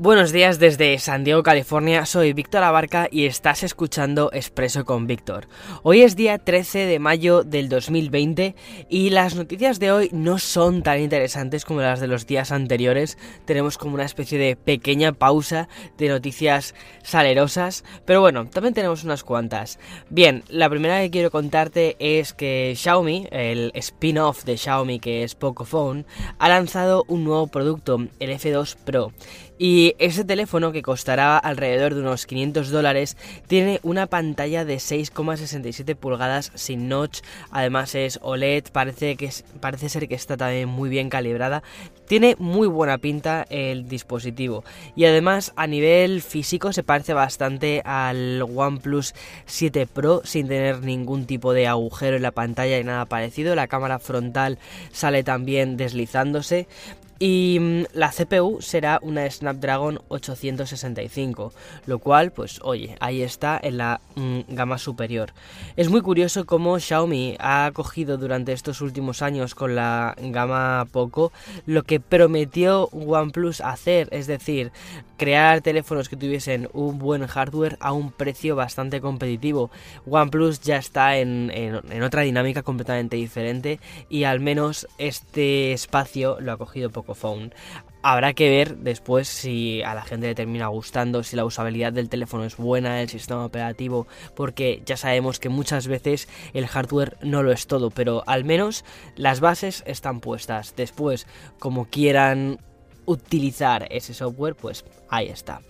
Buenos días desde San Diego, California. Soy Víctor Abarca y estás escuchando Expreso con Víctor. Hoy es día 13 de mayo del 2020 y las noticias de hoy no son tan interesantes como las de los días anteriores. Tenemos como una especie de pequeña pausa de noticias salerosas, pero bueno, también tenemos unas cuantas. Bien, la primera que quiero contarte es que Xiaomi, el spin-off de Xiaomi que es Pocophone, ha lanzado un nuevo producto, el F2 Pro. Y ese teléfono, que costará alrededor de unos 500 dólares, tiene una pantalla de 6,67 pulgadas sin notch. Además es OLED, parece, que parece ser que está también muy bien calibrada. Tiene muy buena pinta el dispositivo. Y además a nivel físico se parece bastante al OnePlus 7 Pro sin tener ningún tipo de agujero en la pantalla y nada parecido. La cámara frontal sale también deslizándose. Y mm, la CPU será una Snapdragon 865, lo cual, pues oye, ahí está en la mm, gama superior. Es muy curioso cómo Xiaomi ha cogido durante estos últimos años con la gama Poco lo que prometió OnePlus hacer, es decir, crear teléfonos que tuviesen un buen hardware a un precio bastante competitivo. OnePlus ya está en, en otra dinámica completamente diferente y al menos este espacio lo ha cogido Poco Phone. Habrá que ver después si a la gente le termina gustando, si la usabilidad del teléfono es buena, el sistema operativo, porque ya sabemos que muchas veces el hardware no lo es todo, pero al menos las bases están puestas. Después, como quieran utilizar ese software, pues ahí está.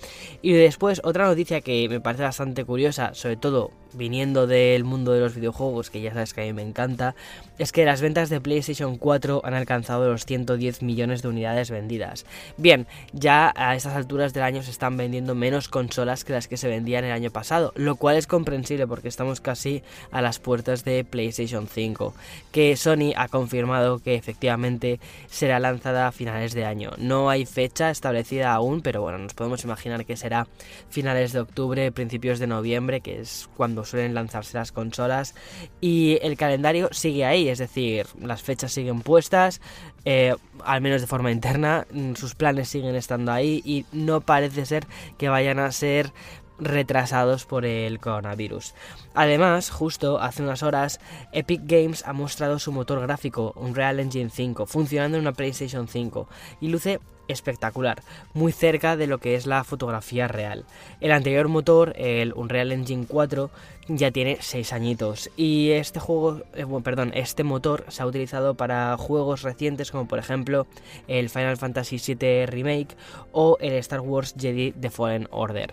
Y después otra noticia que me parece bastante curiosa, sobre todo viniendo del mundo de los videojuegos, que ya sabes que a mí me encanta, es que las ventas de PlayStation 4 han alcanzado los 110 millones de unidades vendidas. Bien, ya a estas alturas del año se están vendiendo menos consolas que las que se vendían el año pasado, lo cual es comprensible porque estamos casi a las puertas de PlayStation 5, que Sony ha confirmado que efectivamente será lanzada a finales de año. No hay fecha establecida aún, pero bueno, nos podemos imaginar que será finales de octubre, principios de noviembre, que es cuando suelen lanzarse las consolas y el calendario sigue ahí, es decir, las fechas siguen puestas, eh, al menos de forma interna, mm, sus planes siguen estando ahí y no parece ser que vayan a ser retrasados por el coronavirus. Además, justo hace unas horas, Epic Games ha mostrado su motor gráfico, Unreal Engine 5, funcionando en una PlayStation 5 y luce espectacular, muy cerca de lo que es la fotografía real. El anterior motor, el Unreal Engine 4, ya tiene 6 añitos y este juego, eh, perdón, este motor se ha utilizado para juegos recientes como por ejemplo el Final Fantasy VII Remake o el Star Wars Jedi The Fallen Order.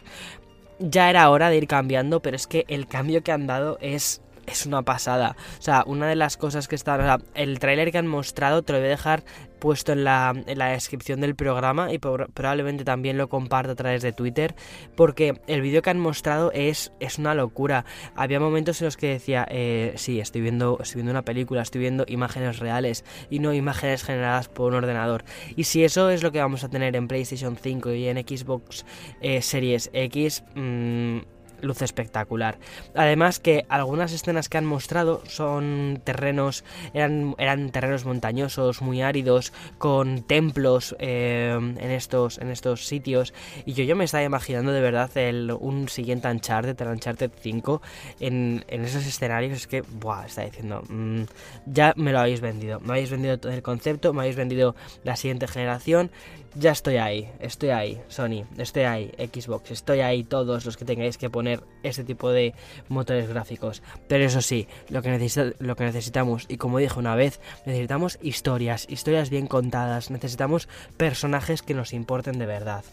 Ya era hora de ir cambiando, pero es que el cambio que han dado es es una pasada. O sea, una de las cosas que está. O sea, el tráiler que han mostrado te lo voy a dejar puesto en la, descripción del programa y probablemente también lo comparto a través de Twitter porque el vídeo que han mostrado es, es una locura. Había momentos en los que decía, eh, sí, estoy viendo, estoy viendo una película, estoy viendo imágenes reales y no imágenes generadas por un ordenador. Y si eso es lo que vamos a tener en PlayStation 5 y en Xbox eh, Series X, mmm, luz espectacular. Además que algunas escenas que han mostrado son terrenos, eran, eran terrenos montañosos, muy áridos, con templos eh, en, estos, en estos sitios. Y yo, yo me estaba imaginando de verdad el, un siguiente Uncharted, el Uncharted 5, en, en esos escenarios. Es que, buah, está diciendo, mm, ya me lo habéis vendido. Me habéis vendido todo el concepto, me habéis vendido la siguiente generación ya estoy ahí, estoy ahí, Sony, estoy ahí, Xbox, estoy ahí todos los que tengáis que poner este tipo de motores gráficos. Pero eso sí, lo que, lo que necesitamos, y como dije una vez, necesitamos historias, historias bien contadas, necesitamos personajes que nos importen de verdad.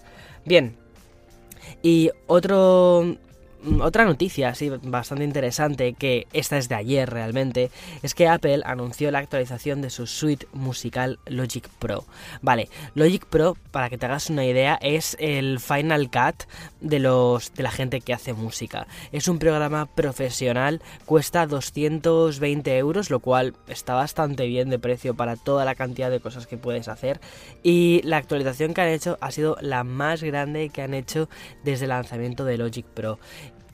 Bien, y otro otra noticia, sí, bastante interesante, que esta es de ayer realmente, es que Apple anunció la actualización de su suite musical Logic Pro. Vale, Logic Pro, para que te hagas una idea, es el Final Cut de los de la gente que hace música. Es un programa profesional, cuesta 220 euros, lo cual está bastante bien de precio para toda la cantidad de cosas que puedes hacer. Y la actualización que han hecho ha sido la más grande que han hecho desde el lanzamiento de Logic Pro.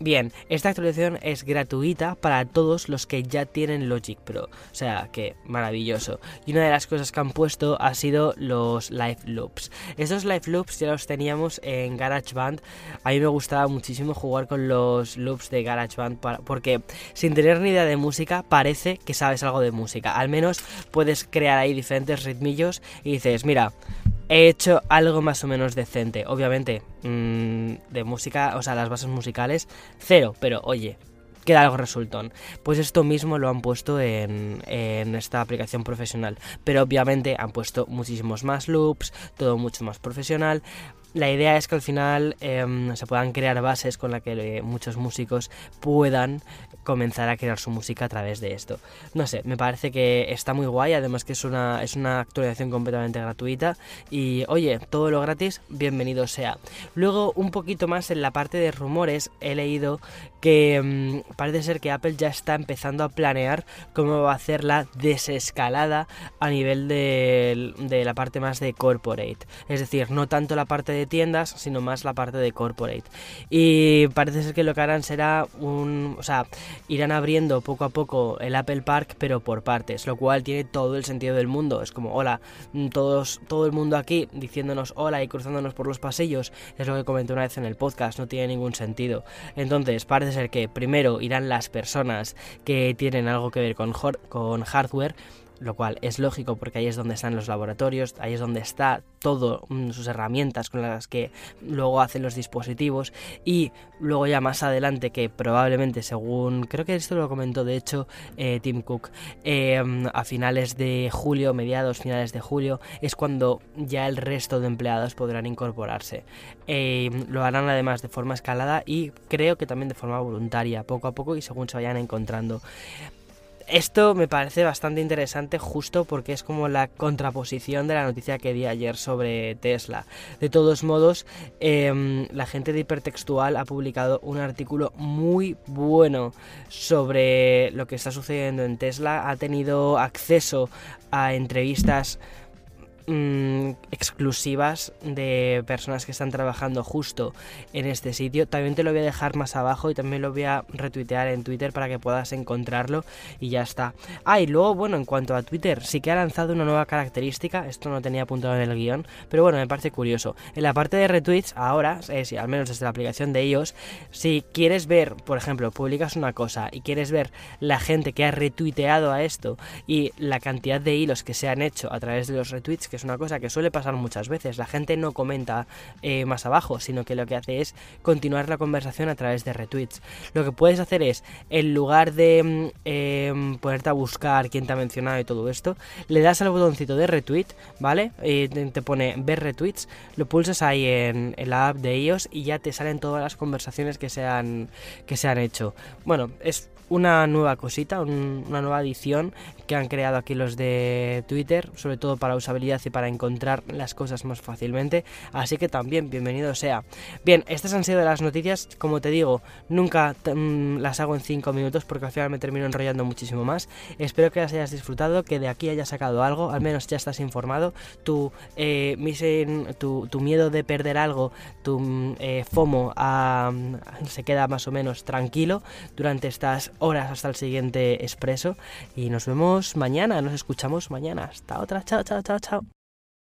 Bien, esta actualización es gratuita para todos los que ya tienen Logic Pro, o sea que maravilloso. Y una de las cosas que han puesto ha sido los Live Loops. Estos Live Loops ya los teníamos en GarageBand. A mí me gustaba muchísimo jugar con los loops de GarageBand porque sin tener ni idea de música parece que sabes algo de música. Al menos puedes crear ahí diferentes ritmillos y dices, mira, he hecho algo más o menos decente. Obviamente, mm, de música, o sea, las bases musicales, cero, pero oye, queda algo resultón. Pues esto mismo lo han puesto en, en, esta aplicación profesional. Pero obviamente han puesto muchísimos más loops, todo mucho más profesional. La idea es que al final em, se puedan crear bases con las que eh, muchos músicos puedan comenzar a crear su música a través de esto. No sé, me parece que está muy guay, además que es una, es una actualización completamente gratuita y oye, todo lo gratis, bienvenido sea. Luego, un poquito más en la parte de rumores, he leído que mm, parece ser que Apple ya está empezando a planear cómo va a hacer la desescalada a nivel de, de la parte más de corporate. Es decir, no tanto la parte de tiendas, sino más la parte de corporate. Y parece ser que lo que harán será un... O sea, irán abriendo poco a poco el Apple Park, pero por partes, lo cual tiene todo el sentido del mundo. Es como, hola, mm, todos, todo el mundo aquí diciéndonos hola y cruzándonos por los pasillos, es lo que comenté una vez en el podcast, no tiene ningún sentido. Entonces, parece ser que primero irán las personas que tienen algo que ver con, con hardware, lo cual es lógico porque ahí es donde están los laboratorios, ahí es donde está todo mm, sus herramientas con las que luego hacen los dispositivos. Y luego ya más adelante que probablemente según creo que esto lo comentó de hecho eh, Tim Cook em, a finales de julio mediados finales de julio es cuando ya el resto de empleados podrán incorporarse. Em, lo harán además de forma escalada y creo que también de forma voluntaria poco a poco y según se vayan encontrando esto me parece bastante interesante justo porque es como la contraposición de la noticia que di ayer sobre Tesla. De todos modos, em, la gente de Hipertextual ha publicado un artículo muy bueno sobre lo que está sucediendo en Tesla. Ha tenido acceso a entrevistas Mm, exclusivas de personas que están trabajando justo en este sitio. También te lo voy a dejar más abajo y también lo voy a retuitear en Twitter para que puedas encontrarlo y ya está. Ah, y luego, bueno, en cuanto a Twitter, sí que ha lanzado una nueva característica, esto no tenía apuntado en el guion, pero bueno, me parece curioso. En la parte de retweets, ahora, eh, al menos desde la aplicación de ellos, si quieres ver, por ejemplo, publicas una cosa y quieres ver la gente que ha retuiteado a esto y la cantidad de hilos que se han hecho a través de los retweets, que es una cosa que suele pasar muchas veces. La gente no comenta eh, más abajo, sino que lo que hace es continuar la conversación a través de retweets. Lo que puedes hacer es, en lugar de mm, em, ponerte a buscar quién te ha mencionado y todo esto, le das al botoncito de retweet, ¿vale? Y te pone ver retweets, lo pulsas ahí en, la app de ellos y ya te salen todas las conversaciones que se han, que se han hecho. Bueno, es una nueva cosita, una nueva adición que han creado aquí los de Twitter, sobre todo para usabilidad y para encontrar las cosas más fácilmente. Así que también, bienvenido sea. Bien, estas han sido las noticias, como te digo, nunca mm, las hago en 5 minutos porque al final me termino enrollando muchísimo más. Espero que las hayas disfrutado, que de aquí hayas sacado algo, al menos ya estás informado. Tu, eh, miedo de perder algo, tu mm, eh, FOMO ah, se queda más o menos tranquilo durante estas horas hasta el siguiente expreso y nos vemos mañana, nos escuchamos mañana. Hasta otra, chao, chao, chao, chao.